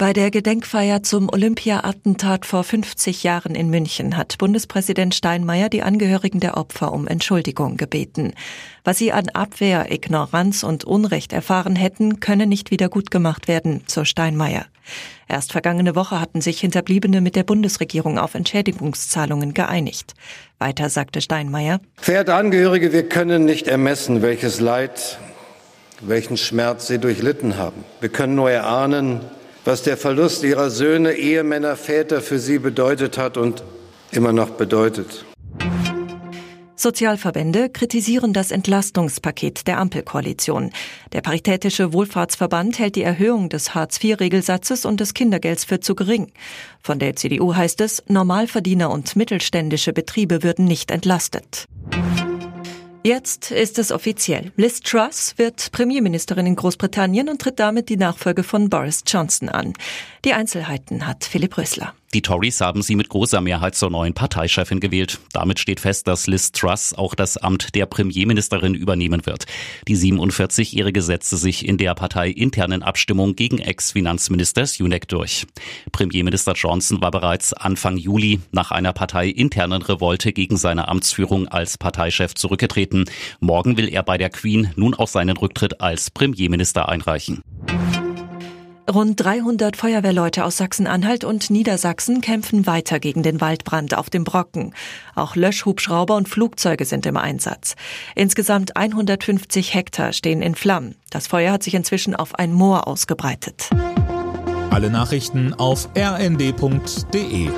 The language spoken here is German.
Bei der Gedenkfeier zum Olympia-Attentat vor 50 Jahren in München hat Bundespräsident Steinmeier die Angehörigen der Opfer um Entschuldigung gebeten. Was sie an Abwehr, Ignoranz und Unrecht erfahren hätten, könne nicht wieder gut gemacht werden, so Steinmeier. Erst vergangene Woche hatten sich Hinterbliebene mit der Bundesregierung auf Entschädigungszahlungen geeinigt. Weiter sagte Steinmeier. Verehrte Angehörige, wir können nicht ermessen, welches Leid, welchen Schmerz Sie durchlitten haben. Wir können nur erahnen, was der Verlust ihrer Söhne, Ehemänner, Väter für sie bedeutet hat und immer noch bedeutet. Sozialverbände kritisieren das Entlastungspaket der Ampelkoalition. Der Paritätische Wohlfahrtsverband hält die Erhöhung des Hartz-IV-Regelsatzes und des Kindergelds für zu gering. Von der CDU heißt es, Normalverdiener und mittelständische Betriebe würden nicht entlastet. Jetzt ist es offiziell. Liz Truss wird Premierministerin in Großbritannien und tritt damit die Nachfolge von Boris Johnson an. Die Einzelheiten hat Philipp Rösler. Die Tories haben sie mit großer Mehrheit zur neuen Parteichefin gewählt. Damit steht fest, dass Liz Truss auch das Amt der Premierministerin übernehmen wird. Die 47-Jährige setzte sich in der parteiinternen Abstimmung gegen Ex-Finanzminister Sunak durch. Premierminister Johnson war bereits Anfang Juli nach einer parteiinternen Revolte gegen seine Amtsführung als Parteichef zurückgetreten. Morgen will er bei der Queen nun auch seinen Rücktritt als Premierminister einreichen. Rund 300 Feuerwehrleute aus Sachsen-Anhalt und Niedersachsen kämpfen weiter gegen den Waldbrand auf dem Brocken. Auch Löschhubschrauber und Flugzeuge sind im Einsatz. Insgesamt 150 Hektar stehen in Flammen. Das Feuer hat sich inzwischen auf ein Moor ausgebreitet. Alle Nachrichten auf rnd.de